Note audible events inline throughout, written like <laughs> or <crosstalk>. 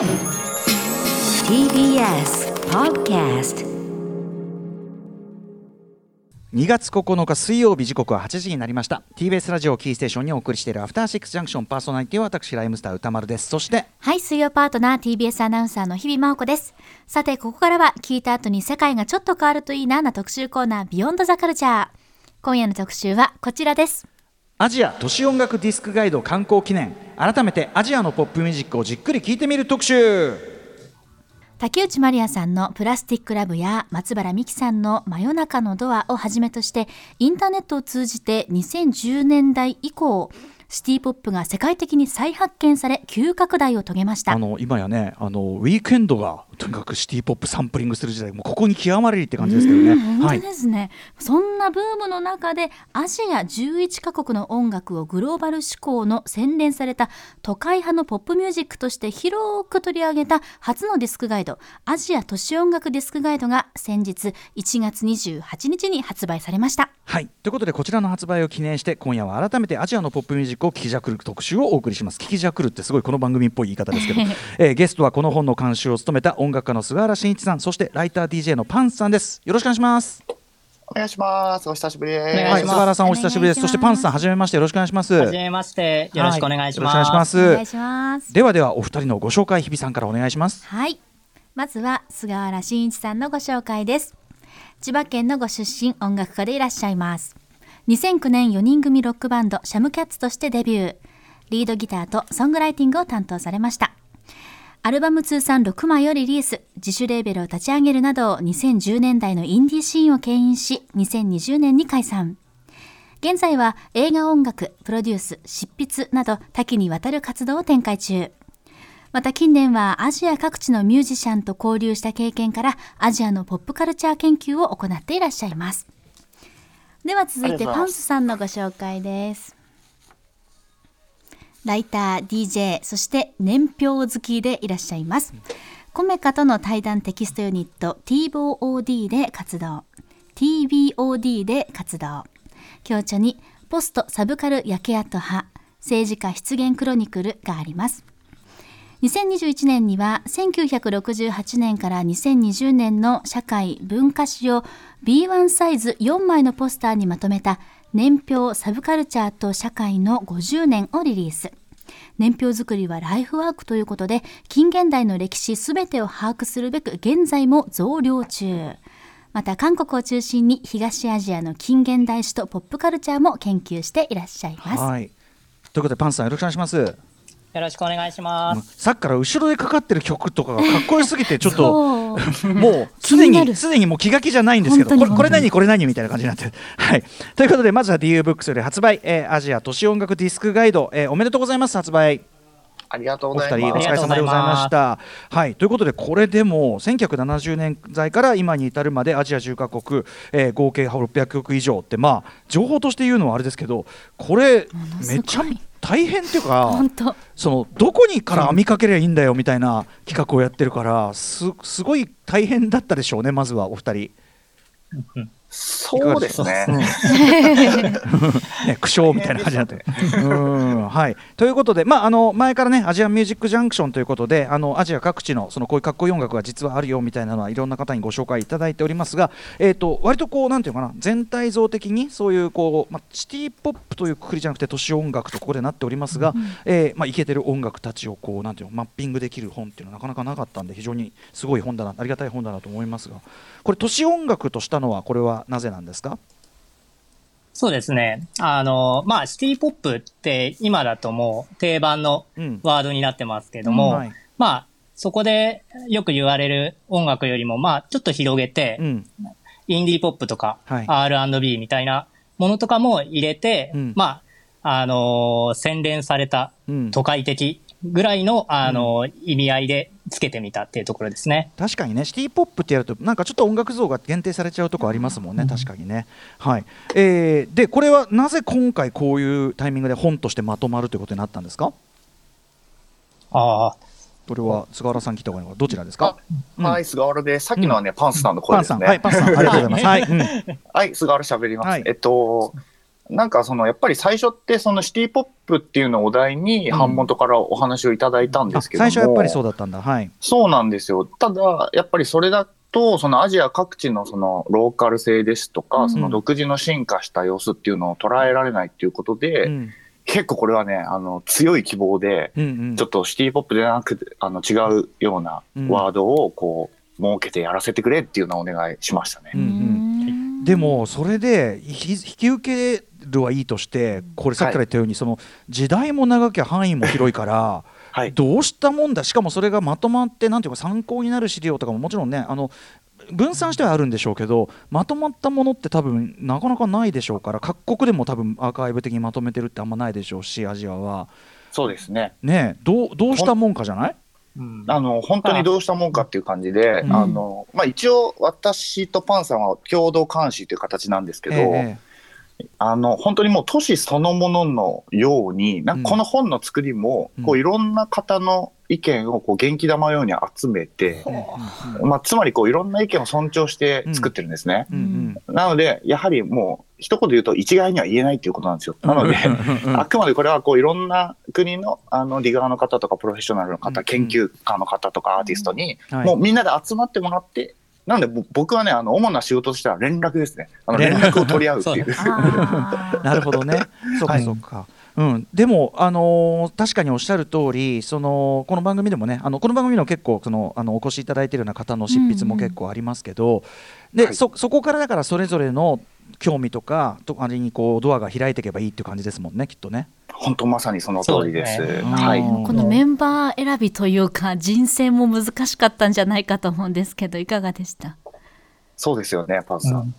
TBS Podcast 2月9日水曜日時刻は8時になりました TBS ラジオキーステーションにお送りしているアフターシックスジャンクションパーソナリティは私ライムスター歌丸ですそしてはい、水曜パートナー TBS アナウンサーの日々真央子です。さて、ここからは聞いた後に世界がちょっと変わるといいなな特集コーナービヨンドザカルチャー。今夜の特集はこちらです。アジア都市音楽ディスクガイド観光記念。改めてアジアのポップミュージックをじっくり聴いてみる特集。竹内まりやさんのプラスティックラブや松原美樹さんの真夜中のドアをはじめとしてインターネットを通じて2010年代以降シティポップが世界的に再発見され急拡大を遂げました。あの今やねあのウィークエンドがとにかくシティポップサンプリングする時代もうここに極まれりって感じですけどね。うん本はい。当ですね、そんなブームの中でアジア11カ国の音楽をグローバル志向の洗練された都会派のポップミュージックとして広く取り上げた初のディスクガイドアジア都市音楽ディスクガイドが先日1月28日に発売されました。はい。ということでこちらの発売を記念して今夜は改めてアジアのポップミュージックを聞きじゃくる特集をお送りします。聞きじゃくるってすごいこの番組っぽい言い方ですけど、<laughs> えーゲストはこの本の監修を務めた音楽家の菅原慎一さんそしてライター DJ のパンスさんです。よろしくお願いします。お願いします。お久しぶりです。はい菅原さんお久しぶりです。そしてパンスさんはじめましてよろしくお願いします。はじめまして、よろしくお願いします。はいよろしくお願いします。お願いします。ではではお二人のご紹介日比さんからお願いします。はい。まずは菅原慎一さんのご紹介です。千葉県のご出身音楽家でいらっしゃいます。2009年4人組ロックバンドシャムキャッツとしてデビュー。リードギターとソングライティングを担当されましたアルバム通算6枚をリリース。自主レーベルを立ち上げるなど2010年代のインディーシーンを牽引し2020年に解散。現在は映画音楽プロデュース執筆など多岐にわたる活動を展開中。また近年はアジア各地のミュージシャンと交流した経験からアジアのポップカルチャー研究を行っていらっしゃいます。では続いてパンスさんのご紹介ですライター DJ そして年表好きでいらっしゃいます。コメカとの対談テキストユニット TBOD で活動。TBOD で活動。強調にポストサブカル焼け跡派政治家出現クロニクルがあります。2021年には1968年から2020年の社会文化史を B1 サイズ4枚のポスターにまとめた年表サブカルチャーと社会の50年をリリース。年表作りはライフワークということで近現代の歴史すべてを把握するべく現在も増量中。また韓国を中心に東アジアの近現代史とポップカルチャーも研究していらっしゃいます。はい。ということでパンさんよろしくお願いします。よろしくお願いします。さっきから後ろでかかってる曲とかがかっこよすぎてちょっと <laughs> もうすで気になる。にすでにもう気が気じゃないんですけどこれこれ何これ何？みたいな感じになってる。<laughs> はい。ということでまずは DU ブックスより発売、えーアジア都市音楽ディスクガイド、えーおめでとうございます発売。ありがとうお二人おございます。疲れ様でございました。はい。ということでこれでも1970年代から今に至るまでアジア10カ国、えー合計600曲以上ってまあ情報として言うのはあれですけどこれのすごい。めっちゃ大変っていうか本当そのどこにから編みかけりゃいいんだよみたいな企画をやってるからすすごい大変だったでしょうねまずはお二人。<laughs> そうですね。<laughs> ね、苦笑みたいな感じになって。うんはい、ということで、まあ、あの前からねアジアミュージックジャンクションということであのアジア各地のそのこういうかっこいい音楽が実はあるよみたいなのはいろんな方にご紹介いただいておりますが、えー、と割とこうなんていうかな全体像的にそういうこう、まあ、シティ・ポップというくくりじゃなくて都市音楽とここでなっておりますが、えーまあ、イケてる音楽たちをこうなんていうのマッピングできる本っていうのはなかなかなかったんで非常にすごい本だなありがたい本だなと思いますがこれ都市音楽としたのはこれはなぜなんですか？そうですね。あの、まあ、シティポップって今だともう定番のうん。ワードになってますけども、うんはい。まあ、そこでよく言われる音楽よりも、まあ、ちょっと広げて、うん。インディーポップとか、はい。R&B みたいなものとかも入れて、うん。まあ、あのー洗練されたうん。都会的ぐらいの、あのー意味合いでつけてみたっていうところですね。確かにね。シティ・ポップってやるとなんかちょっと音楽像が限定されちゃうとこありますもんね、確かにね。はい。えーでこれはなぜ今回こういうタイミングで本としてまとまるということになったんですか？ああ、これは菅原さん聞いた方がいいのか。どちらですか？うん。はい、菅原で、さっきのはね、パンスさんの声ですね。パンさん、はい、パンさん、ありがとうございます。はい、菅原喋ります。はい。えっと、なんかそのやっぱり最初ってそのシティポップっていうのをお題に版元からお話をいただいたんですけども、あ最初はやっぱりそうだったんだ。はい。そうなんですよ。ただ、やっぱりそれだと、そのアジア各地のそのローカル性ですとか、うん。その独自の進化した様子っていうのを捉えられないっていうことで、うん。結構これはね、あの、強い希望で、うんうん。ちょっとシティポップではなくて、あの、違うようなワードをこう、設けてやらせてくれっていうのをお願いしましたね。うん。うん。でもそれでひ引き受けるはいいとしてこれさっきから言ったように、その時代も長きゃ範囲も広いからはい。どうしたもんだ？しかもそれがまとまってなんていうか参考になる資料とかももちろんねあの分散してはあるんでしょうけどまとまったものって多分なかなかないでしょうから各国でも多分アーカイブ的にまとめてるってあんまないでしょうしアジアは。そうですね。ねえどうどうしたもんかじゃない？うん。あの、本当にどうしたもんかっていう感じで、うん。あの、まあ、一応私とパンさんは共同監視という形なんですけど、えあの本当にもう都市そのもののようになんかこの本の作りも、うん。こういろんな方の意見をこう元気玉ように集めて、えうんまあ、つまりこういろんな意見を尊重して作ってるんですね。うんうん。なのでやはりもう一言で言うと一概には言えないっていうことなんですよ。なので、あくまでこれはこういろんな国のあのリガーの方とかプロフェッショナルの方、うん研究家の方とかアーティストに、はい。もうみんなで集まってもらってなのでぼ僕はねあの主な仕事としては連絡ですねあの連絡を取り合うっていう。<laughs> <laughs> なるほどね。そうかそうか。うん、でも、あのー確かにおっしゃる通りそのこの番組でもねあのこの番組でも結構そのあのお越しいただいているような方の執筆も結構ありますけど、で、はいそそこからだからそれぞれの興味とかとあれにこうドアが開いていけばいいっていう感じですもんねきっとね。本当まさにその通りです。ねはい。うんこのメンバー選びというか人選も難しかったんじゃないかと思うんですけどいかがでした？そうですよね、パンさん。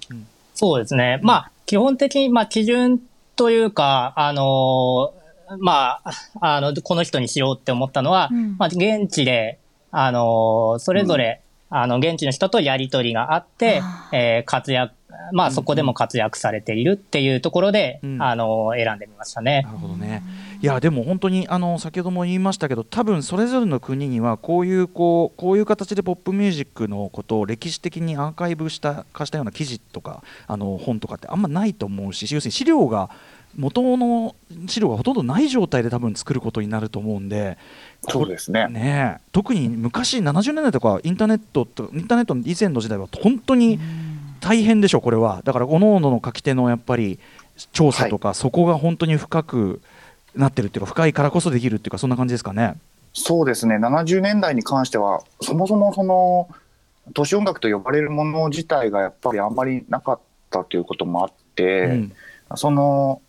そうですね。まあ、基本的に、まあ、基準というか、あのーまあ、あの、この人にしようって思ったのは、うん。まあ、現地で、あのーそれぞれ、あの、現地の人とやりとりがあってあ、えー活躍、まあ、そこでも活躍されているっていうところで、うん。あのー選んでみましたね。な。るほどね。いやでも本当にあの先ほども言いましたけど多分それぞれの国にはこういうこうこういう形でポップミュージックのことを歴史的にアーカイブした化したような記事とかあの本とかってあんまないと思うし要するに資料が元の資料がほとんどない状態で多分作ることになると思うんでそうですね。ねえ特に昔70年代とかインターネットとインターネットの以前の時代は本当に大変でしょこれはだから各々の書き手のやっぱり調査とか、そこが本当に深くなってるっていうか深いからこそできるっていうかそんな感じですかね。そうですね。70年代に関しては、そもそもその、都市音楽と呼ばれるもの自体がやっぱりあんまりなかったということもあって、うん。その、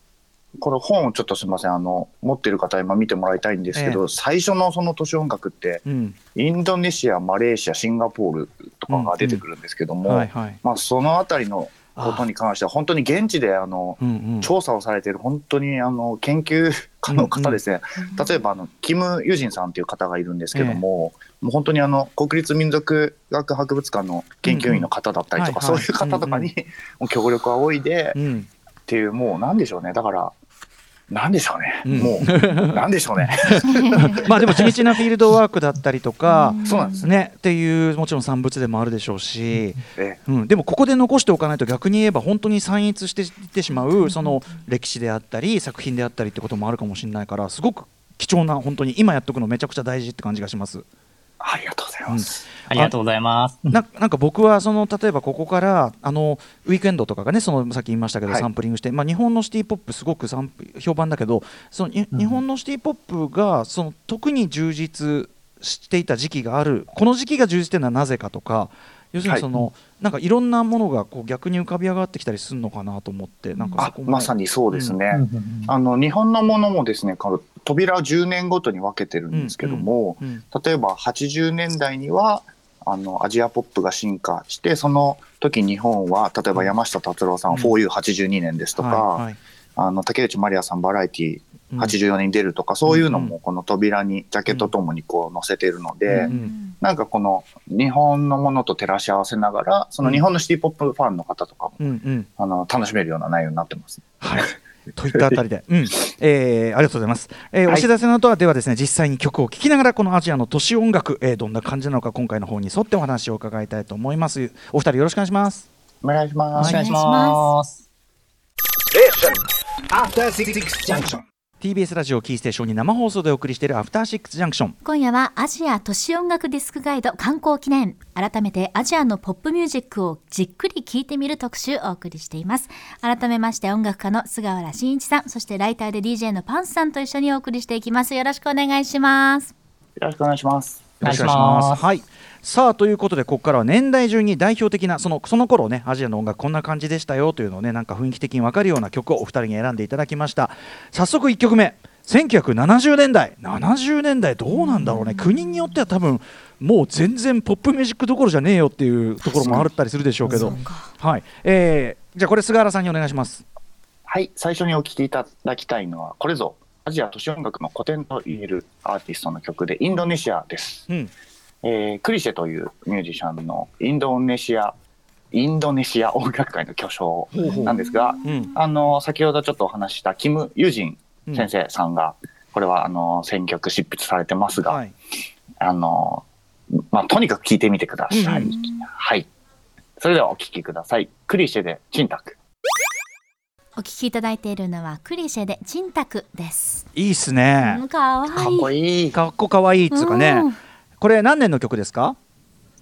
これ本をちょっとすみません、あの、持ってる方今見てもらいたいんですけど、え最初のその都市音楽って、うん。インドネシア、マレーシア、シンガポールとかが出てくるんですけども、はいはい。まあそのあたりのことに関しては本当に現地であの、うんうん。調査をされている本当にあの研究家の方ですね、例えばあのキム・ユジンさんという方がいるんですけども、もう本当にあの国立民族学博物館の研究員の方だったりとか、そういう方とかに協力を仰いでうん。っていうもうなんでしょうね。だからなんでしょうね、うん。もう。<laughs> なんでしょうね。<laughs> まあでも地道なフィールドワークだったりとか、そうなんです。ねっていうもちろん産物でもあるでしょうし、えうん、でもここで残しておかないと逆に言えば本当に散逸していってしまうその歴史であったり作品であったりってこともあるかもしれないからすごく貴重な本当に今やっとくのめちゃくちゃ大事って感じがします。ありがとうございます、ありがとうございます。ななんか僕はその例えばここからあのウィークエンドとかがねそのさっき言いましたけど、はい。サンプリングして、まあ、日本のシティ・ポップすごく評判だけどそのにうん。日本のシティ・ポップがその特に充実していた時期がある。この時期が充実してるのはなぜかとか要するにその、なんかいろんなものがこう逆に浮かび上がってきたりするのかなと思ってなんかまさにそうですね、うん。あの日本のものもですねこの扉を10年ごとに分けてるんですけども、うん例えば80年代にはあのアジアポップが進化してその時日本は例えば山下達郎さん、うん。4U82 年ですとか、はいはい。あの竹内まりやさんバラエティうん84年に出るとか、そういうのうんもこの扉にジャケットともにこう載せてるので、うんなんかこの日本のものと照らし合わせながらその日本のシティポップファンの方とかも、うんうんあの楽しめるような内容になってます。はい。といったあたりで、<laughs> うん、えーありがとうございます。えーはいお知らせの後はではですね、実際に曲を聴きながらこのアジアの都市音楽、えーどんな感じなのか今回の方に沿ってお話を伺いたいと思います。お二人よろしくお願いします。お願いします。お願いします。TBS ラジオキーステーションに生放送でお送りしているアフターシックスジャンクション今夜はアジア都市音楽ディスクガイド観光記念改めてアジアのポップミュージックをじっくり聴いてみる特集をお送りしています改めまして音楽家の菅原慎一さんそしてライターで DJ のパンスさんと一緒にお送りしていきますよろしくお願いしますよろしくお願いします。よろしくお願いします。はい。さあということでここからは年代順に代表的なそのその頃ねアジアの音楽こんな感じでしたよというのをねなんか雰囲気的に分かるような曲をお二人に選んでいただきました。早速1曲目。1970年代70年代どうなんだろうね。国によっては多分もう全然ポップミュージックどころじゃねえよっていうところもあったりするでしょうけど。はい、えー、じゃあこれ菅原さんにお願いします。はい、最初にお聴きいただきたいのは、これぞアジア都市音楽の古典と言えるアーティストの曲で、インドネシアです。うんえークリシェというミュージシャンのインドネシア、インドネシア音楽界の巨匠なんですが、うんあの、先ほどちょっとお話ししたキム・ユジン先生さんが、これはあの、選曲執筆されてますが、はいあの、まあ、とにかく聞いてみてください。うんはい。それではお聴きください。クリシェでチンタク。お聞きいただいているのはクリシェでチンタクですいいっすねうんかわかっいいこいい。かっこかわいいっつうかねうんこれ何年の曲ですか？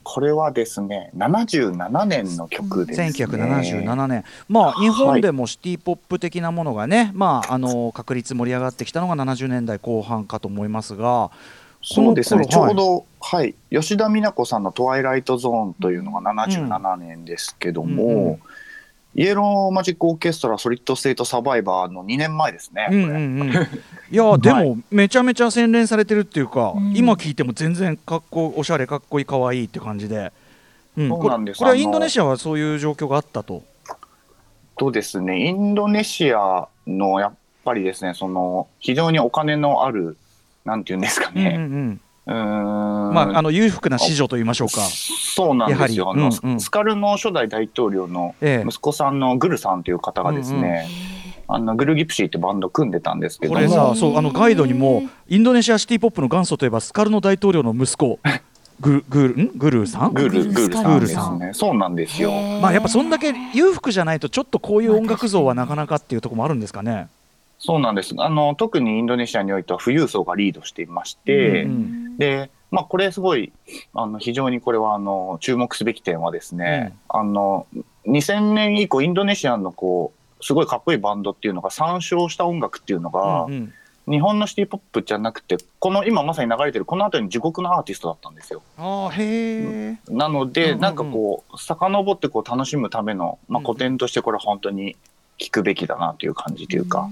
これはですね、77年の曲です、ね。1977年、まあ、日本でもシティ・ポップ的なものがね、まあ、あの確率盛り上がってきたのが70年代後半かと思いますが、そうですね、ちょうど、はい、吉田美奈子さんの「トワイライトゾーン」というのが77年ですけども、うんうんイエローマジックオーケストラソリッド・ステート・サバイバーの2年前ですね、これうんうん。うん、いや <laughs> でもめちゃめちゃ洗練されてるっていうか、うん。今聞いても全然かっこおしゃれかっこいいかわいいって感じで、うん、そうなんです。これこれはインドネシアはそういう状況があったと。とですね。インドネシアのやっぱりですねその非常にお金のあるなんていうんですかうんうんうね、んうーんまあ、あの裕福な子女と言いましょうか。そうなんですよ、やはり。あのうん。うんスカルノ初代大統領のええ。息子さんのグルさんという方がですね、あのグルギプシーってバンド組んでたんですけども。これさそうあのガイドにもインドネシアシティ・ポップの元祖といえばスカルの大統領の息子ググルん？グルーさん？グルグルさんですグルさね。そうなんですよ。まあやっぱそんだけ裕福じゃないとちょっとこういう音楽像はなかなかっていうところもあるんですかね。そうなんです。あの特にインドネシアにおいては富裕層がリードしていまして、うんで、まあこれすごいあの非常にこれはあの注目すべき点はですね、あの2000年以降インドネシアのこうすごいかっこいいバンドっていうのが参照した音楽っていうのが、うんうん日本のシティポップじゃなくてこの今まさに流れてるこの後に地獄のアーティストだったんですよ。ああへえ。なので、うんうんうんなんかこう遡ってこう楽しむための、まあ、うん古典としてこれ本当に聞くべきだなという感じというか、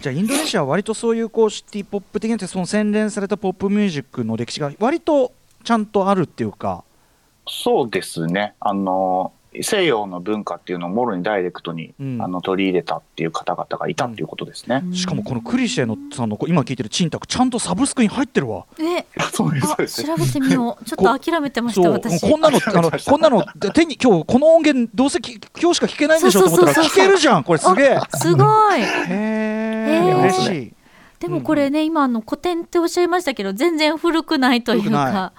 じゃあインドネシアは割とそういうこうシティ・ポップ的なその洗練されたポップミュージックの歴史が割とちゃんとあるっていうか。そうですね。あの西洋の文化っていうのをもろにダイレクトに、うん。あの取り入れたっていう方々がいたっていうことですね。しかもこのクリシェのさんの今聞いてるチンタクちゃんとサブスクに入ってるわ。え？そうですあそうです。調べてみよう。<laughs> ちょっと諦めてました私。こんなのあのこんなの手に今日この音源どうせき今日しか聞けないんでしょと思ったら聞そうそうそうそう。けるじゃんこれすげえ。すごい。へへえー。嬉しい。でもこれね、今あの古典っておっしゃいましたけど全然古くないというか。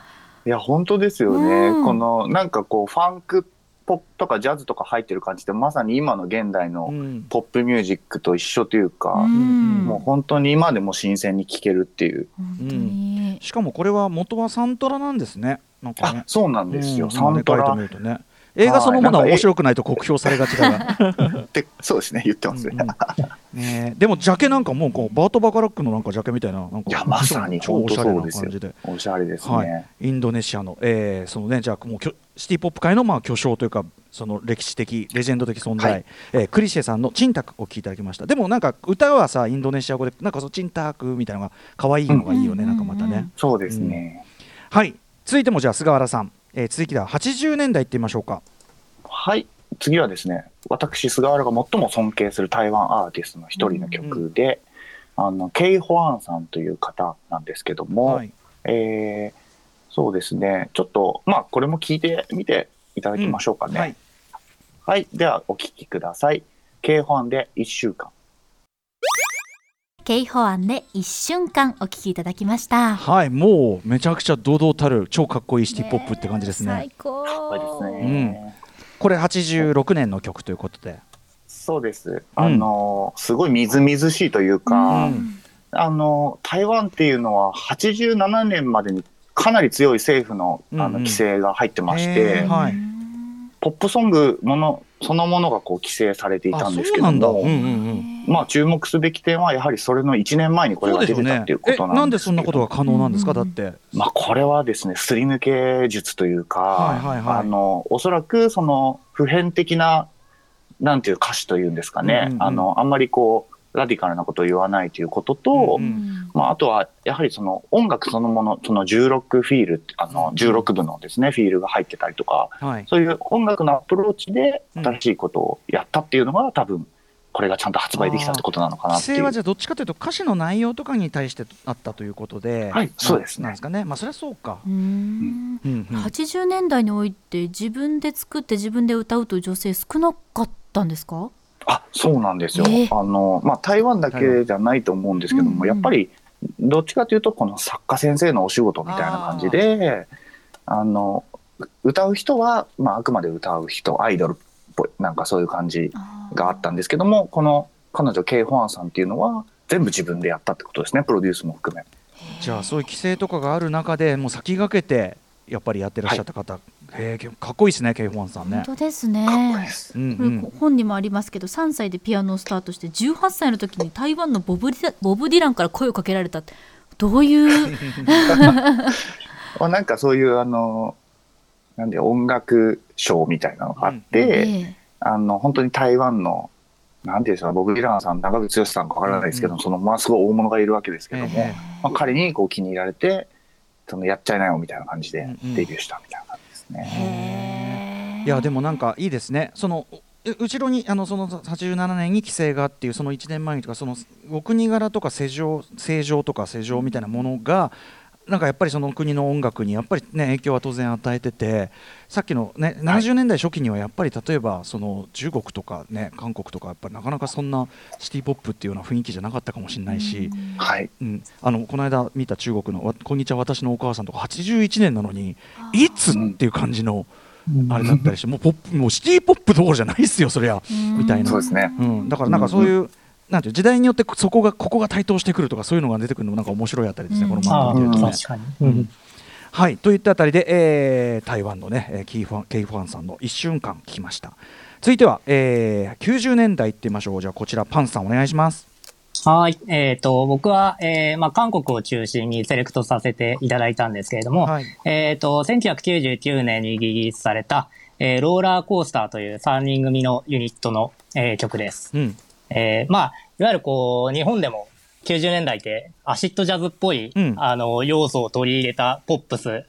い。や本当ですよね、うん。このなんかこうファンクポップとかジャズとか入ってる感じってまさに今の現代うのん。ポップミュージックと一緒というか、うん。もう本当に今でも新鮮に聴けるっていう。本当に、しかもこれは元はサントラなんですね。なんかね。あ。そうなんですよ、うん。サントラ。ね映画そのものは面白くないと酷評されがちだが。<laughs> ってそうですね言ってますね、うん。うんねえでもジャケなんかもうこうバート・バカラックのなんかジャケみたいななんかいやまさに超おしゃれな感じで。おしゃれですね、はい、インドネシアの、えーそのね、じゃあもうきょシティ・ポップ界のまあ巨匠というかその歴史的レジェンド的存在、はい。えークリシェさんの「チンタク」を聴いていただきました。でもなんか歌はさインドネシア語でなんかそのチンタクみたいなのが可愛いのがいいよね、うんなんかまたね、そうですね、はい。続いてもじゃあ菅原さん、えー続きでは80年代いってみましょうか。はい。次はですね私菅原が最も尊敬する台湾アーティストの一人の曲で、あのケイ・ホアンさんという方なんですけども、はい。えーそうですね。ちょっとまあこれも聞いてみていただきましょうかね、はい。はい、ではお聞きください。K ホアンで1週間。ケイホアンで一瞬間お聞きいただきました。はい、もうめちゃくちゃ堂々たる超かっこいいシティ・ポップって感じですね。最高これですね。これ86年の曲ということで。そうです。あの、すごいみずみずしいというか、うん。あの、台湾っていうのは87年までにかなり強い政府のあうんうん。の規制が入ってまして、へーはい。ポップソングものそのものがこう規制されていたんですけども、うんうんうんまあ注目すべき点はやはりそれの1年前にこれが出てたっていうこえとなでそんななんんですけどことが可能なんですかだって。まあこれはですねすり抜け術というか、はいはいはい。あのおそらくその普遍的ななんていう歌詞というんですかね、うんうんうん。あのあんまりこうラディカルなことを言わないということと、うんうん。まあ、あとはやはりその音楽そのものその16フィールあの16部のですねフィールが入ってたりとかはい。そういう音楽のアプローチでうん。新しいことをやったっていうのが多分これがちゃんと発売できたってことなのかなっていう。規制はじゃあどっちかというと歌詞の内容とかに対してあったということで、はいそうですね。なんですかね。まあそれはそうか。うーん。うん。うん。80年代において自分で作って自分で歌うという女性少なかったんですか？あそうなんですよ、ええあのまあ、台湾だけじゃないと思うんですけども、うん。うんやっぱりどっちかというとこの作家先生のお仕事みたいな感じであの歌う人は、まあ、あくまで歌う人アイドルっぽいなんかそういう感じがあったんですけどもこの彼女ケイ・ホアンさんっていうのは全部自分でやったってことですねプロデュースも含め。じゃあそういう規制とかがある中でもう先駆けてやっぱりやってらっしゃった方、へえかっこいいですねケイホワンさんね。本。当ですかっこいいね。本にもありますけど3歳でピアノをスタートして18歳の時に台湾のボブディラボブ・ディランから声をかけられたってどういう？<laughs> まあ、なんかそういうあのなんで音楽賞みたいなのがあって、ええ。あの本当に台湾のなんていうんですかボブ・ディランさん長渕剛さんかわからないですけど、うん。そのまあすごい大物がいるわけですけども、え。まあ、彼にこう気に入られてそのやっちゃいなよみたいな感じでうんうん。デビューしたみたいなですね。いやでもなんかいいですね。そのう後ろにあのその87年に規制がっていうその1年前にとかそのお国柄とか世情正常とか世情みたいなものがなんかやっぱりその国の音楽にやっぱりね影響は当然与えててさっきのね70年代初期にはやっぱり例えばその中国とかね韓国とかやっぱりなかなかそんなシティポップっていうような雰囲気じゃなかったかもしれないし、はい。うん、あのこの間見た中国のわ「こんにちは私のお母さん」とか81年なのにいつっていう感じのあれだったりしてもうポップもうシティポップどころじゃないですよそりゃ。うん。みたいな。そうですね。うん、だからなんかそういう、なんていう時代によってそこがここが台頭してくるとかそういうのが出てくるのもなんか面白いあたりですね、うん。この漫画見とね。うん。はい。といったあたりで、えー台湾のねえーキーファンケイファンさんの一瞬間聞きました。続いては、えー90年代いってみましょう。じゃあこちらパンさんお願いします。はい。えっ、と、僕は、えーまあ、韓国を中心にセレクトさせていただいたんですけれども、はい。えっ、と、1999年にリリースされた、えーローラーコースターという3人組のユニットの、えー曲です。うんえーまあ、いわゆるこう、日本でも90年代ってアシッドジャズっぽい、うんあの、要素を取り入れたポップス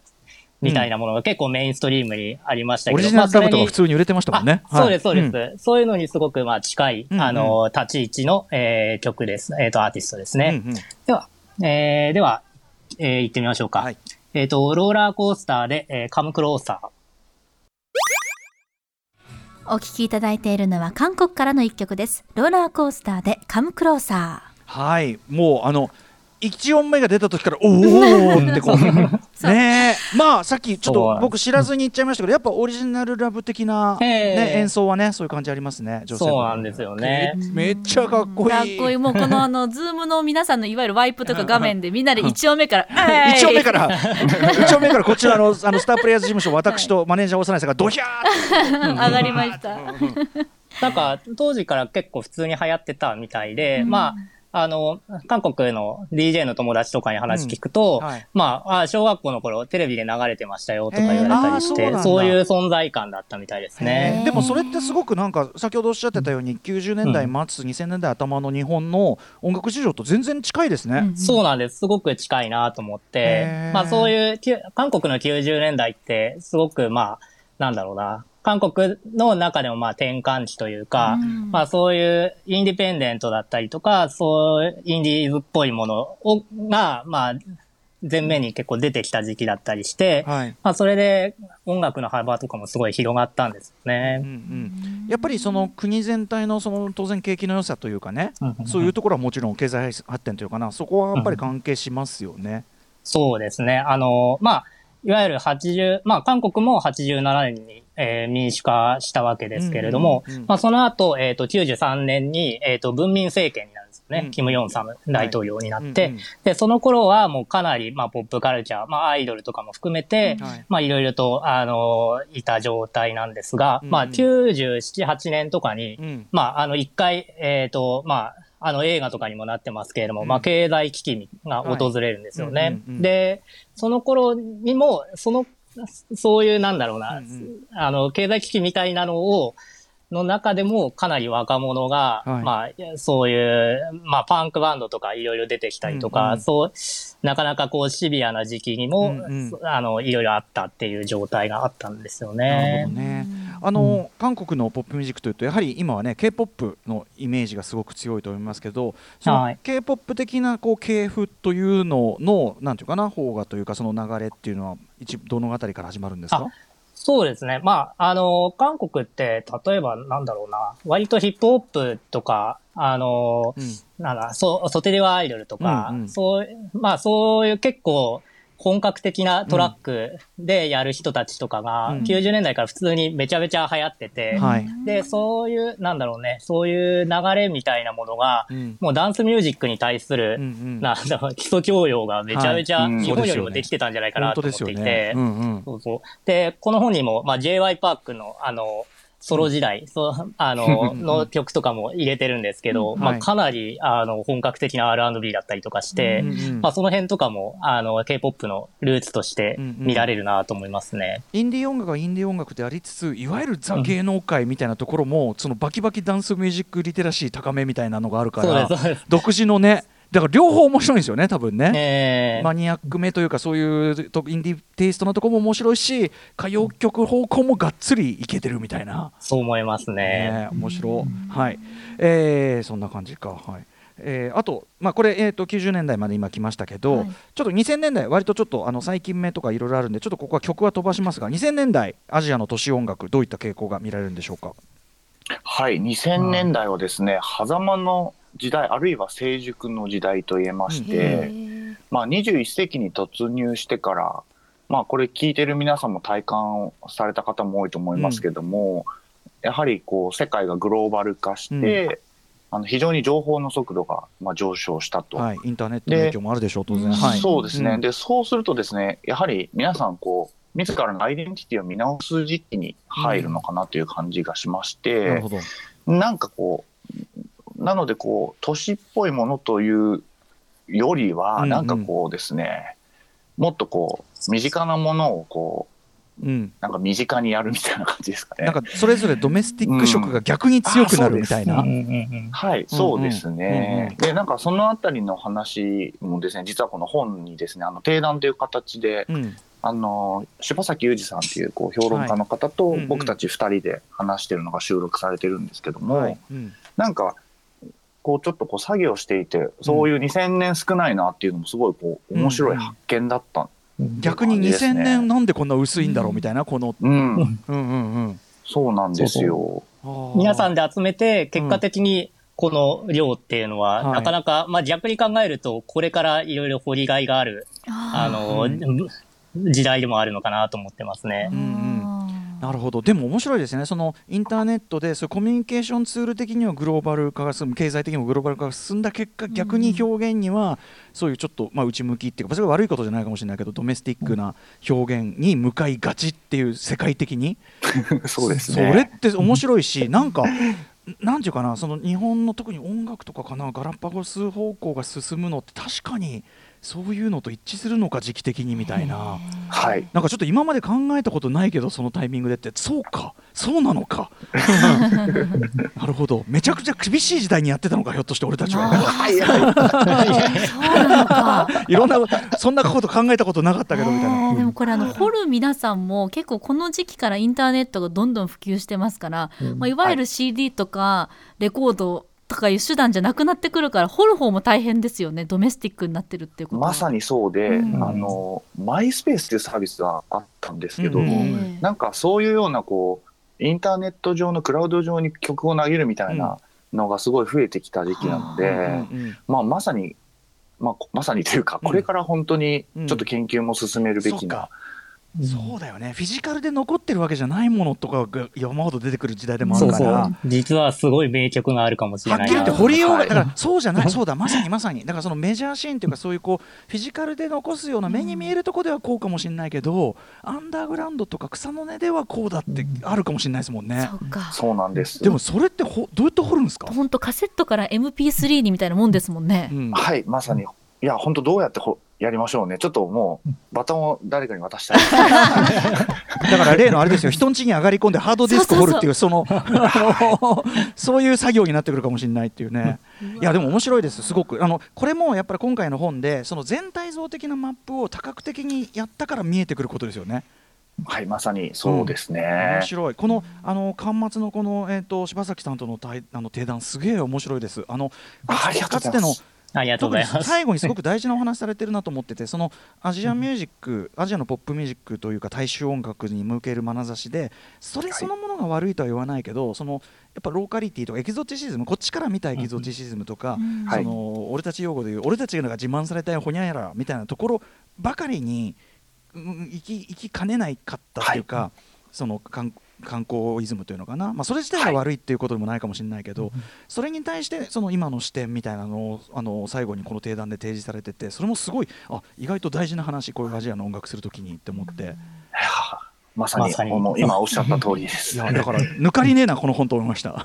みたいなものが結構メインストリームにありましたけど、オリジナルラブとかまあ普通に売れてましたもんね、あそうです、そうです、んそういうのにすごく、まあ、近い、うんうんあの、立ち位置の、えー曲です。えっ、と、アーティストですね。うんうんでは、えーでは、えー行ってみましょうか。はいえっ、と、ローラーコースターで、えーカムクローサー。お聞きいただいているのは韓国からの一曲です。ローラーコースターでカムクローサー。はい。もうあの1音目が出た時からおお <laughs> ってこう。ねえ。まあさっきちょっと僕知らずに言っちゃいましたけどやっぱオリジナルラブ的な、えね、え演奏はねそういう感じありますね女性の。そうなんですよね。めめっちゃかっこいい。かっこいい。もうこのあの <laughs> ズームの皆さんのいわゆるワイプとか画面でみんなで1音目から一音目から。<laughs> ら一音目からこちらのあのスタープレイヤーズ事務所私とマネージャー幼いさんがドヒャーって。上がりました。なんか、当時から結構普通に流行ってたみたいで、うん。まあ、あの、韓国の DJ の友達とかに話聞くと、うんはい。まああ、小学校の頃テレビで流れてましたよとか言われたりして、えーそうそういう存在感だったみたいですね。でもそれってすごくなんか先ほどおっしゃってたように90年代末、2000年代頭の日本の音楽事情と全然近いですね。そうなんです。すごく近いなと思って。まあそういう、きゅ韓国の90年代って、すごくまあ、なんだろうな、韓国の中でもまあ転換期というか、うんまあそういうインディペンデントだったりとか、そういうインディーズっぽいものをが、まあ、前面に結構出てきた時期だったりして、はいまあそれで音楽の幅とかもすごい広がったんですようんうね。ん、やっぱりその国全体のその当然景気の良さというかね、うんうんうんそういうところはもちろん経済発展というかなそこはやっぱり関係しますよね。そうですね。あの、まあ、いわゆる80、まあ、韓国も87年に、えー民主化したわけですけれども、うんうんうんまあ、その後、えっ、と、93年に、えっ、と、文民政権になるんですよね。うん。キム・ヨンサム大統領になって、うんうん。で、その頃はもうかなり、まあ、ポップカルチャー、まあ、アイドルとかも含めて、はいまあ、い。ろいろと、あのいた状態なんですが、うんまあ、97、8年とかに、うん。まあ、あの、一回、えっ、と、まあ、あの映画とかにもなってますけれども、うんまあ、経済危機が訪れるんですよね。はいうんうんうんで、その頃にも、その、そういう、なんだろうな、うんうんあの、経済危機みたいなのを、の中でもかなり若者が、はいまあ、そういう、まあ、パンクバンドとかいろいろ出てきたりとか、うんうんそう、なかなかこうシビアな時期にも、うんうんあの、いろいろあったっていう状態があったんですよなるねほど。ね。あの、韓国のポップミュージックというとやはり今はね K-POP のイメージがすごく強いと思いますけどそのはい。K-POP 的なこう系譜というののなんていうかな方がというかその流れっていうのは一どのあたりから始まるんですか？そうですね。まあ、あの、韓国って、例えばなんだろうな、割とヒップホップとか、あの、うん。なんだ、そ、ソテレワアイドルとか、うんうん。そう、まあそういう結構本格的なトラックでやる人たちとかが、うん。90年代から普通にめちゃめちゃ流行ってて、はい。で、そういう、なんだろうね、そういう流れみたいなものが、うん。もうダンスミュージックに対する、うんうん。なんだろう、基礎教養がめちゃめちゃ日本よりもできてたんじゃないかなと思っていて、でこの本にも、まあ、j y パークの、あの、ソロ時代、そう、あの、の曲とかも入れてるんですけど、まあ、かなり、あの、本格的な R&B だったりとかして、まあ、その辺とかも、あの、K-POP のルーツとして見られるなと思いますね。インディー音楽はインディー音楽でありつついわゆるザ芸能界みたいなところも、そのバキバキダンスミュージックリテラシー高めみたいなのがあるから。独自のねだから両方面白いんですよね多分ね。えー。マニアックめというかそういうとインディーテイストのところも面白いし歌謡曲方向もがっつりいけてるみたいな、そう思いますね。ね、面白はい、えーそんな感じか。はい。えーあと、まあ、これ、えー、と90年代まで今来ましたけど、はい。ちょっと2000年代割とちょっとあの最近目とかいろいろあるんでちょっとここは曲は飛ばしますが2000年代アジアの都市音楽どういった傾向が見られるんでしょうか？はい、2000年代はですね、狭間の時代、あるいは成熟の時代と言えましうんて、まあ、21世紀に突入してから、まあ、これ聞いてる皆さんも体感された方も多いと思いますけども、やはりこう世界がグローバル化して、あの非常に情報の速度がまあ上昇したと。はい、インターネットの影響もあるでしょう当然、ではい、そうですね、うん。でそうするとですねやはり皆さんこう自らのアイデンティティを見直す時期に入るのかなという感じがしまして、なるほど、なんかこうなのでこう都市っぽいものというよりは、うんうん。なんかこうですねもっとこう身近なものをこううん、なんか身近にやるみたいな感じですかね。なんかそれぞれドメスティック色が逆に強くなるみたいな、うん。うんうん。はい、そうですね。うんで、なんかそのあたりの話もですね、実はこの本にですね、あの定談という形で、うん。あの柴崎裕二さんっていうこう評論家の方と僕たち2人で話してるのが収録されてるんですけども、はい。うん。なんかこうちょっとこう作業していてそういう2000年少ないなっていうのもすごいこう面白い発見だった、逆に2000感じですね。年なんでこんな薄いんだろうみたいなこの、うん、うんうんうんそうなんですよ。皆さんでで集めて、結果的にこの量っていうのは、はい。なかなか、まあ逆に考えると、これからいろいろ掘りがいがある、ああの、う時代でもあるのかなと思ってますね。ー。うんなるほど。でも面白いですね。そのインターネットでそコミュニケーションツール的にはグローバル化が進む経済的にもグローバル化が進んだ結果逆に表現にはそういうちょっと、まあ、内向きっていうかそれが悪いことじゃないかもしれないけどドメスティックな表現に向かいがちっていう世界的に。そうですそれね。って面白いしなんかなんていうかなその日本の特に音楽とかかな。ガラパゴス方向が進むのって確かにそういうのと一致するのか時期的にみたいな。はい。なんかちょっと今まで考えたことないけどそのタイミングでってそうか。そうなのか。なるほど。めちゃくちゃ厳しい時代にやってたのかひょっとして俺たちは。はい。はい。そうなのか。いろんなそんなこと考えたことなかったけどみたいな、えーでもこれあの掘る皆さんも結構この時期からインターネットがどんどん普及してますから、まあ、いわゆる CD とかレコードとかいう手段じゃなくなってくるから掘る方も大変ですよね。ドメスティックになってるっていうことは。まさにそうで、うん。あのマイスペースっていうサービスがあったんですけど、うんなんかそういうようなこうインターネット上のクラウド上に曲を投げるみたいなのがすごい増えてきた時期なので、うんうんまあ、まさに、まあ、まさにというかこれから本当にちょっと研究も進めるべきなそうだよね。フィジカルで残ってるわけじゃないものとかが山ほど出てくる時代でもあそうそるから。う。実はすごい名曲があるかもしれはっきり言ないなって掘りようが、はい。だからそうじゃない、そうだ、まさにまさに、だからそのメジャーシーンというか、そういうこうフィジカルで残すような目に見えるところではこうかもしれないけど、アンダーグラウンドとか草の根ではこうだってあるかもしれないですもんね。そうか。そうなんです。でもそれってほどうやって掘るんですか、本当カセットから MP3 にみたいなもんですもんね。う。ん、はいまさに。いや本当どうやってほやりましょうね。ちょっともうバトンを誰かに渡したい。<laughs> だから例のあれですよ、人ん家に上がり込んでハードディスク掘るっていう、その <laughs> そういう作業になってくるかもしれないっていうね。いやでも面白いです、すごく。あのこれもやっぱり今回の本で、その全体像的なマップを多角的にやったから見えてくることですよね。はいまさにそうですね、面白い。このあの巻末のこの、えー、と柴崎さんとの対あの定談すげえ面白いです。あのかつてのありがとうご特にざいます。最後にすごく大事なお話されてるなと思っててそのアジアミュージック、アジアのポップミュージックというか大衆音楽に向ける眼差しでそれそのものが悪いとは言わないけど、そのやっぱローカリティとかエキゾティシズムこっちから見たエキゾティシズムとか、うんその俺たち用語でいう俺たちが自慢されたいほにゃやらみたいなところばかりに、うん、行き行きかねないかったっていうか、その観観光イズムというのかな、まあ、それ自体が悪いっていうことでもないかもしれないけど、それに対してその今の視点みたいなのをあの最後にこの定談で提示されててそれもすごいあ意外と大事な話こういうアジアの音楽するときにって思って。いやまさにまさに。もう今おっしゃった通りです。いやだから抜かりねえなこの本と思いました。<laughs>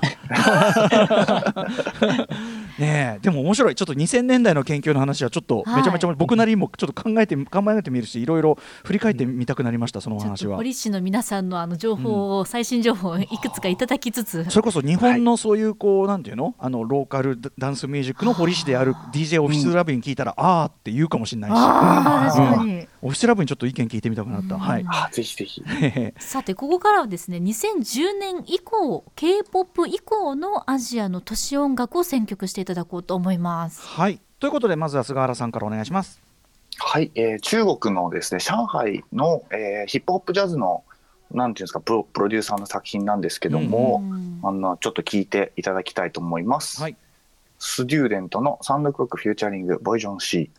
ねえでも面白い。ちょっと2000年代の研究の話はちょっとめちゃめちゃ僕なりにもちょっと考えて考えてみるしいろいろ振り返ってみたくなりましたその話は。と堀市の皆さんのあの情報を、最新情報をいくつかいただきつつ、それこそ日本のそういうこう、なんていうの？あのローカルダンスミュージックの堀市である DJ オフィスラブに聞いたら、あーって言うかもしれないし、あー確かに、オフィスラブにちょっと意見聞いてみたくなった。はい。あぜひぜひ <laughs> さてここからはですね2010年以降 K-POP 以降のアジアの都市音楽を選曲していただこうと思います。はい。ということでまずは菅原さんからお願いします。はい、えー中国のですね上海の、えーヒップホップジャズのなんていうんですかプロプロデューサーの作品なんですけども、うんあのちょっと聞いていただきたいと思います。はい。スデューデントのサンドクロックフューチャリングボイジョン C。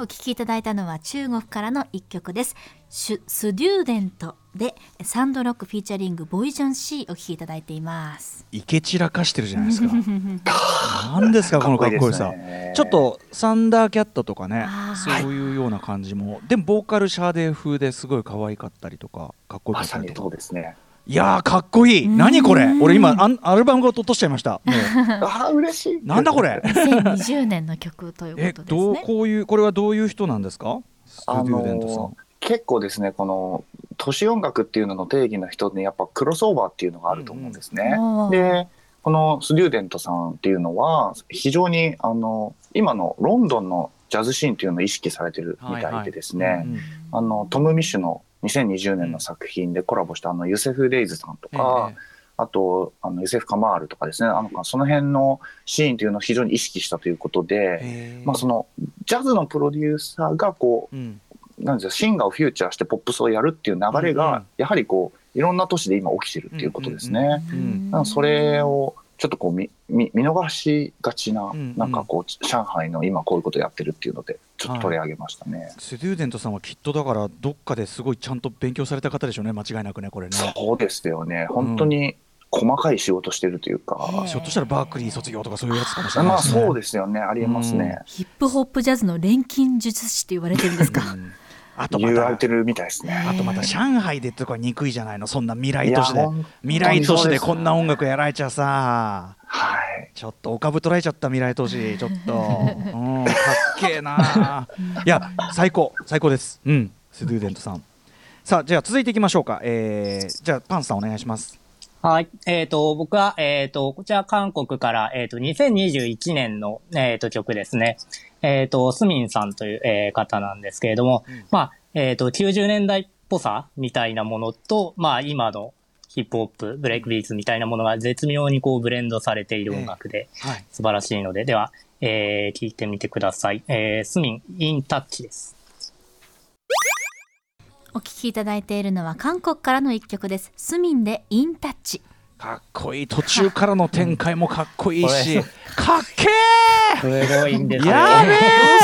お聞きいただいたのは中国からの一曲です。シュスデューデントでサンドロックフィーチャリングボイジョン C お聞きいただいています。イケ散らかしてるじゃないですか。<laughs> なんですかこのかっこよさ。ねちょっとサンダーキャットとかねそういうような感じも、でもボーカルシャーデー風ですごい可愛かったりとかかっこよかったりとかそうですね。いやーかっこいい。うん。何これ？俺今アルバムごと落としちゃいました。<laughs> ああ嬉しい。なんだこれ？2020年の曲というえことですどうね。こういうこれはどういう人なんですか？スタあデューデントさん。の結構ですねこの都市音楽っていうのの定義の人にやっぱクロスオーバーっていうのがあると思うんですね。うん。でこのスデューデントさんっていうのは非常にあの今のロンドンのジャズシーンっていうのを意識されてるみたいでですね、うんあのトム・ミッシュの2020年の作品でコラボしたあのユセフ・レイズさんとか、ええあとあのユセフ・カマールとかですね。あのその辺のシーンというのを非常に意識したということで、ええ。まあ、そのジャズのプロデューサーがこうん。うなんですかシンガーをフューチャーしてポップスをやるっていう流れがやはりこういろんな都市で今起きてるっていうことですね。うんうん。なんかそれをちょっとこう見見見逃しがちな、んうん。なんかこう上海の今こういうことやってるっていうのでちょっと取り上げましたね。スデューデントさんはきっとだからどっかですごいちゃんと勉強された方でしょうね。間違いなくねこれね。そうですよね。本当に細かい仕事してるというか、ひょっとしたらバークリー卒業とかそういうやつかもしれないまあですねそうですよね。ありえますね、ヒップホップジャズの錬金術師って言われてるんですか？うんあとまた言われてるみたいですね。あとまた上海でとこは憎いじゃないのそんな未来都市で。未来都市ですこんな音楽やられちゃさ。はい。ちょっとお株取られちゃった未来都市 <laughs> ちょっと、うん、かっけえな。いや最高最高です。うんスデューデントさん。さあじゃあ続いていきましょうか。えー、じゃあパンさんお願いしますはい。えっ、と、僕は、えっ、と、こちら韓国から、えっ、と、2021年の、えっ、と、曲ですね。えっ、と、スミンさんという、えー方なんですけれども、まあ、えっ、と、90年代っぽさみたいなものと、まあ、今のヒップホップ、ブレイクビーツみたいなものが絶妙にこうブレンドされている音楽ではい素晴らしいので、では、えー、聞いてみてください。えー、スミン、インタッチです。お聞きいただいているのは韓国からの一曲です。スミンでインタッチ。かっこいい。途中からの展開もかっこいいし、こかっけすごいんですよ。やべ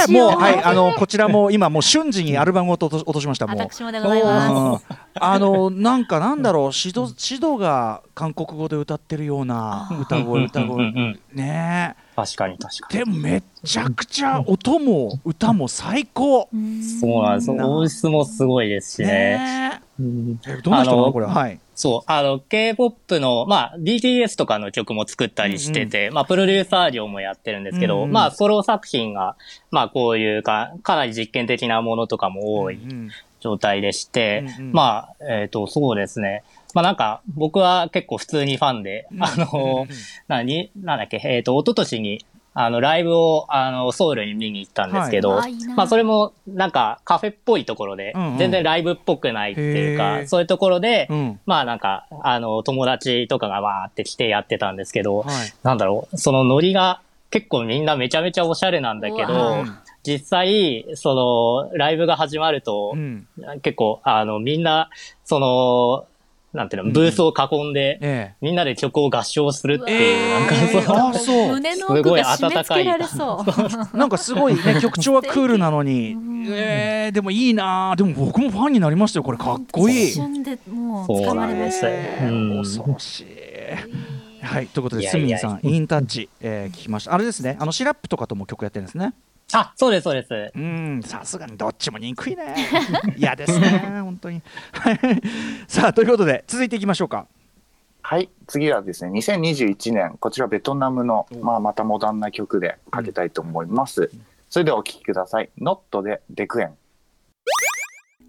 えもうはいあのこちらも今もう瞬時にアルバムを落と落としましたもう。私もでございます。うん。あのなんかなんだろう。シドシドが韓国語で歌ってるような歌声歌声。ね確かに確かえでもめちゃくちゃ音も歌も最高。に。そうなんです。な。音質もすごいですしね。ねどんな人ののこれ？はい。そう、あの、K-POP の、まあ、BTS とかの曲も作ったりしてて、まあ、プロデューサー業もやってるんですけど、うんうん。まあ、ソロ作品が、まあ、こういうか、かなり実験的なものとかも多いうん状態でして、うんうん。まあ、えっ、と、そうですね。まあなんか、僕は結構普通にファンで、うん。あの、何、なんだっけ、えっ、と、一昨年に、あの、ライブを、あの、ソウルに見に行ったんですけど、はい。まあそれも、なんか、カフェっぽいところで、うんうん。全然ライブっぽくないっていうへか、ー。そういうところで、うん。まあなんか、あの、友達とかがわーって来てやってたんですけど、はい。なんだろう、そのノリが結構みんなめちゃめちゃおしゃれなんだけうどわ、実際、その、ライブが始まると、うん。結構、あの、みんな、その、なんていうの、ブースを囲んで、ええ。みんなで曲を合唱するってえいう、なんかえそう、あそう。胸の奥が締め付けられそうなんかすごいね曲調はクールなのに。うん。えーでもいいな。でも僕もファンになりましたよこれ。かっこいい。一瞬でもうそう掴まれましたよえー恐ろしい。はい、ということで、スミンいやいやさん、インタッチ、えー聞きました。あれですね、あのシラップとかとも曲やってるんですね。あ、そうです、そうです。うん、さすがにどっちも憎いね。<laughs> 嫌ですね、本当に。は <laughs> いさあ、ということで、続いていきましょうか。はい、次はですね、2021年、こちらベトナムの、まあ、またモダンな曲でかけたいと思います。それではお聴きください。ノットでデクエン。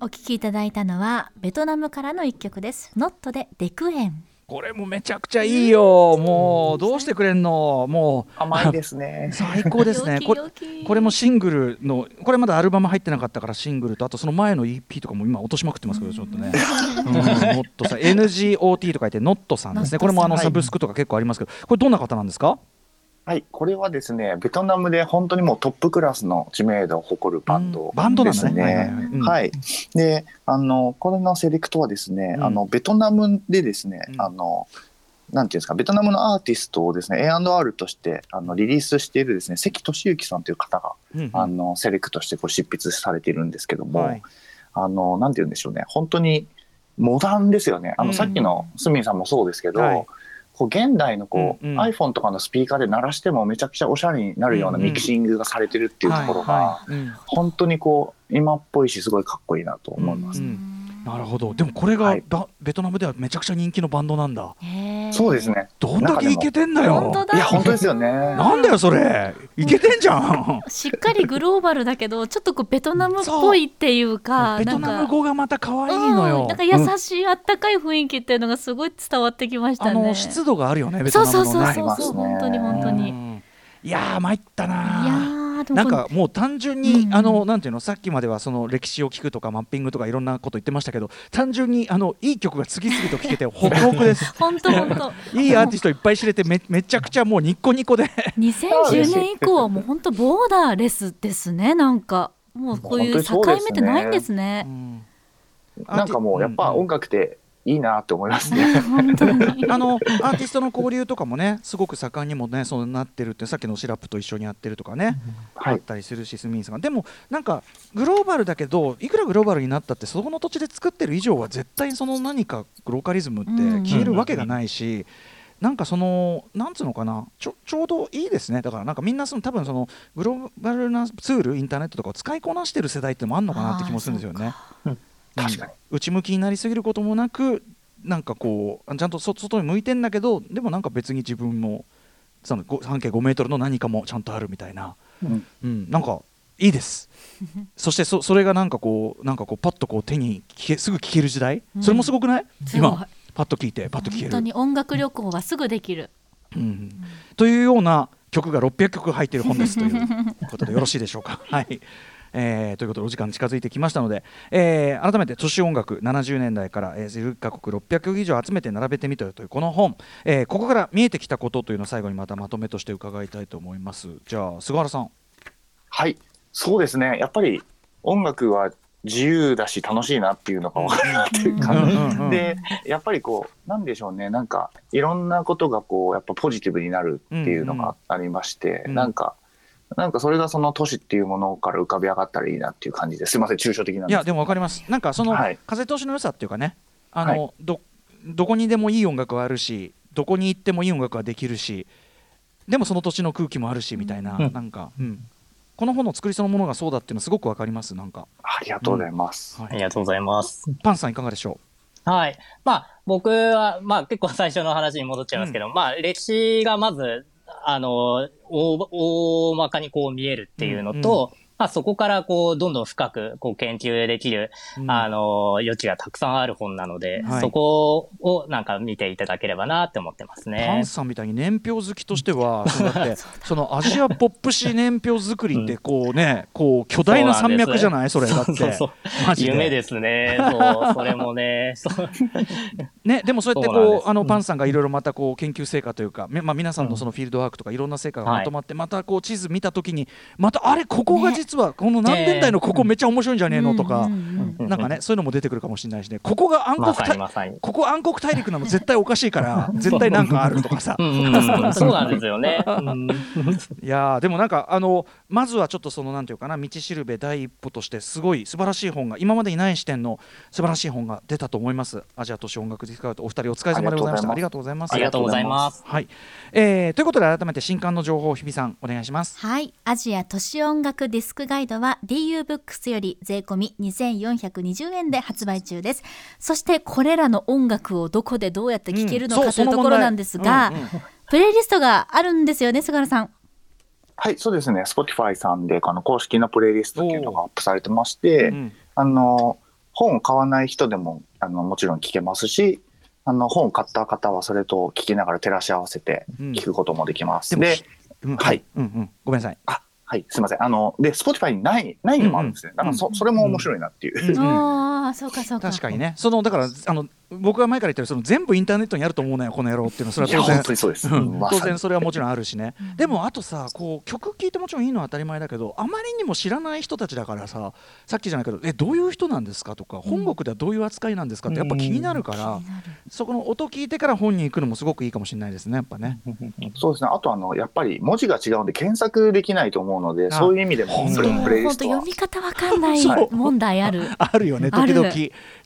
お聞きいただいたのはベトナムからの一曲ですノットでデクエンこれもめちゃくちゃいいよ。もう、どうしてくれんの？も甘いですね。う、。最高ですね。<laughs> これこれもシングルのこれまだアルバム入ってなかったからシングルとあとその前の EP とかも今落としまくってますけどちょっとね、うん、ノットさん NGOT と書いてノットさんですね。これもあのはいサブスクとか結構ありますけど。これどんな方なんですか？はい、これはですね、ベトナムで本当にもうトップクラスの知名度を誇るバンドうんバンドですだね。はい。で、あの、これのセレクトはですね、うん。あの、ベトナムでですね、うん。あの、なんていうんですか、ベトナムのアーティストをですね、A&R としてあのリリースしているですね、関俊之さんという方が、うん。あの、セレクトしてこう執筆されているんですけども、はい。あの、なんて言うんでしょうね、本当にモダンですよね。あの、うん。さっきのスミンさんもそうですけど、はいこう現代のこう、うんうん。iPhone とかのスピーカーで鳴らしてもめちゃくちゃおしゃれになるようなうんうん。ミキシングがされてるっていうところが、本当にこう今っぽいしすごいかっこいいなと思います。うんなるほど。でもこれが、はい。だベトナムではめちゃくちゃ人気のバンドなんだ。そうですね。どんだけイケてんだよ。本当だいや本当ですよね。なんだよそれ。イケてんじゃん。しっかりグローバルだけどちょっとこうベトナムっぽいっていうかベトナムなんか語がまた可愛いのうん。よなんか優しいあったかい雰囲気っていうのがすごい伝わってきましたあね。の湿度があるよねベトそうナムのねそう。そうそうそう、ありますね。本当に本当に。いうん。いやー参ったやなー。でもなんかもう単純に、うんあのなんていうのさっきまではその歴史を聞くとかマッピングとかいろんなこと言ってましたけど単純にあのいい曲が次々と聴けてホクホクです。本当本当。<laughs> いいアーティストいっぱい知れてめめちゃくちゃもうニッコニコで。2010年以降はもう本当ボーダーレスですねなんか。もうこういう境目ってないんですね。なんかもうやっぱ音楽っていいなって思いますね。<laughs> 本当に。<laughs> あのアーティストの交流とかもねすごく盛んにもねそうなってるってさっきのシラップと一緒にやってるとかね、はい。あったりするしスミンさんがでもなんかグローバルだけどいくらグローバルになったってそこの土地で作ってる以上は絶対その何かローカリズムって消えるわけがないし、なんかそのなんつうのかなちょちょうどいいですねだからなんかみんなその多分そのグローバルなツールインターネットとかを使いこなしてる世代ってのもあるのかなって気もするんですよね。うん確かに。内向きになりすぎることもなくなんかこうちゃんとそ外に向いてんだけどでもなんか別に自分もそのご半径5メートルの何かもちゃんとあるみたいな、うん。うん、なんかいいです。<laughs> そしてそそれがなんかこうなんかこうパッとこう手に聞けすぐ聞ける時代、うん。それもすごくない？今パッと聞いてパッと聞ける。本当、に音楽旅行はすぐできる。うん、というような曲が600曲入っている本ですということでよろしいでしょうか？<laughs> はいえーということでお時間近づいてきましたので、えー改めて都市音楽70年代から、えー、10カ国600曲以上集めて並べてみたというこの本、えーここから見えてきたことというのを最後にまたまとめとして伺いたいと思いますじゃあ菅原さんはい。そうですね。やっぱり音楽は自由だし楽しいなっていうのが分かるなっていう感じ。うんうんうんでやっぱりこうなんでしょうねなんかいろんなことがこうやっぱポジティブになるっていうのがありまして、うんなんかなんかそれがその都市っていうものから浮かび上がったらいいなっていう感じですいません抽象的なんです。いやでもわかります。なんかその、はい。風通しの良さっていうかねあの、はどどこにでもいい音楽はあるしどこに行ってもいい音楽はできるしでもその土地の空気もあるしみたいな、うん。なんか、うん、この本の作りそのものがそうだっていうのはすごくわかりますなんか、ありがとうございます、はい。ありがとうございます。パンさんいかがでしょはい。まあ、僕は、まあ結構最初の話に戻っちゃいますけど、まあ歴史がまず、あの、大、大まかにこう見えるっていうのと、まあそこからこう、どんどん深くこう研究できる、う、うん。あの、余地がたくさんある本なので、はい。そこをなんか見ていただければなって思ってますパねン。さんみたいに年表好きとしてはそうだって <laughs> そのアジアポップ史年表作りってこうねこう巨大な山脈じゃない？それだって。そうそう <laughs> マジで。夢ですね。そう、それもね。そう。<laughs> ね、でもそうやってそううあのうん。パンさんがいろいろまたこう研究成果というか、めまあ、皆さんのそのフィールドワークとかいろんな成果がまとまって、またこう地図見たときにまたあれここが実はこの何年代のここめっちゃ面白いんじゃねえのとか、なんかねそういうのも出てくるかもしれないしね。ここが暗黒大ま。ここ暗黒大陸なの絶対おかしいから <laughs> 絶対なんかあるとかさ。そうなんですよね。うん。いやーでもなんかあのまずはちょっとそのなんていうかな道しるべ第一歩としてすごい素晴らしい本が今までにない視点の素晴らしい本が出たと思います。アジア都市音楽ディスカウトお二人お疲れ様でございました。ありがとうございます。ありがとうございます。はい、えーということで改めて新刊の情報を日比さんお願いします。はい。アジア都市音楽ディスクガイドは DU ブックスより税込み2420円で発売中です。そしてこれらの音楽をどこでどうやって聴けるのうんかというところなんですが、そうんうんプレイリストがあるんですよね、菅原さん。はいそうですね。Spotify さんであの公式のプレイリストっていうのがアップされてまして、うん。あの本を買わない人でもあのもちろん聞けますしあの本を買った方はそれと聞きながら照らし合わせて聞くこともできます。でもでうん。はい。うんうん。ごめんなさい。あはいすみません。あので Spotify にないないのもあるんですね、だからそそれも面白いなっていう、ああ、そうかそうか。確かにね。そのだからあの僕が前から言ってるその全部インターネットにあると思うなよこの野郎っていうのはそれは当然。そ当然それはもちろんあるしね、でもあとさこう曲聴いてもちろんいいのは当たり前だけどあまりにも知らない人たちだからささっきじゃないけどえどういう人なんですかとか本国ではどういう扱いなんですかってやっぱ気になるから、そこの音聞いてから本に行くのもすごくいいかもしれないですねやっぱね。そうですね。あとあのやっぱり文字が違うんで検索できないと思うのであそういう意味でも本当に。プレプレイリ本ストは当読み方わかんない <laughs> 問題ある。あるよね時々。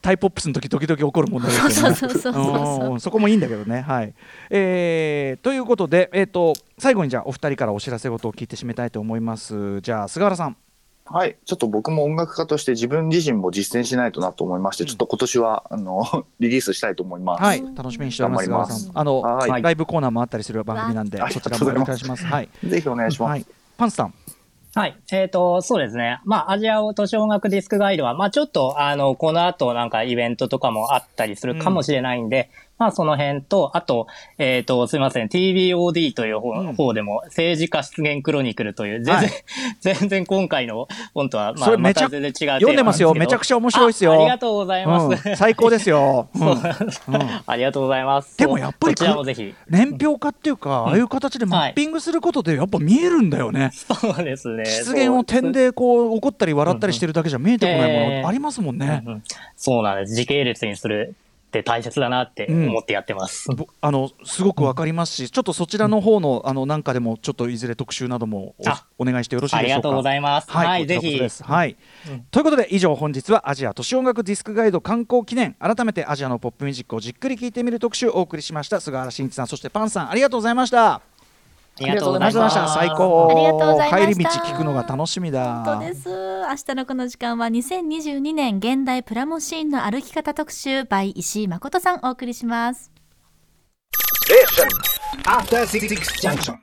タイポップスの時時々起こる問題ですよね。そうそうそうそうそううんそこもいいんだけどね。はいえーということで、えー、と最後にじゃあお二人からお知らせ事を聞いて締めたいと思います。じゃあ菅原さん。はい、ちょっと僕も音楽家として自分自身も実践しないとなと思いまして、ちょっと今年はあの <laughs> リリースしたいと思います。はい、楽しみにしております。頑張ります菅原さんあの、はいライブコーナーもあったりする番組なんで、わそちらもお願いします。はい、ぜひお願いします。はい、パンスさん。はい。えっ、と、そうですね。まあ、アジア都市音楽ディスクガイドは、まあ、ちょっと、あの、この後なんかイベントとかもあったりするかもしれないんで、まあ、その辺と、あと、えっ、と、すいません、TBOD という方,、うん方でも、政治家出現クロニクルという、全然、はい <laughs> 全然今回の本とは、まあ、それめちゃまた全然違う読んでますよ。めちゃくちゃ面白いですよ。あありがとうございます。うん最高ですよ。<laughs> うんありがとうございます。でもやっぱり。年表化っていうか、ああいう形でマッピングすることでやっぱ見えるんだよね。そうですね。出現を点でこう怒ったり笑ったりしてるだけじゃ見えてこないもええのありますもんね。そうなんです。時系列にするって大切だなって思ってやってます。ぼあのすごくわかりますし、ちょっとそちらの方のあのなんかでもちょっといずれ特集などもあおお願いしてよろしいでしょうか？ありがとうございます。はい、はい、ぜひ。はい。うん。ということで以上本日はアジア都市音楽ディスクガイド観光記念。改めてアジアのポップミュージックをじっくり聴いてみる特集をお送りしました。菅原慎一さんそしてパンさんありがとうございましたありがとうございました。最高ありがとうございました帰り道聞くのが楽しみだ本当です。明日のこの時間は2022年現代プラモシーンの歩き方特集 by 石井誠さんお送りします。After Six Junction.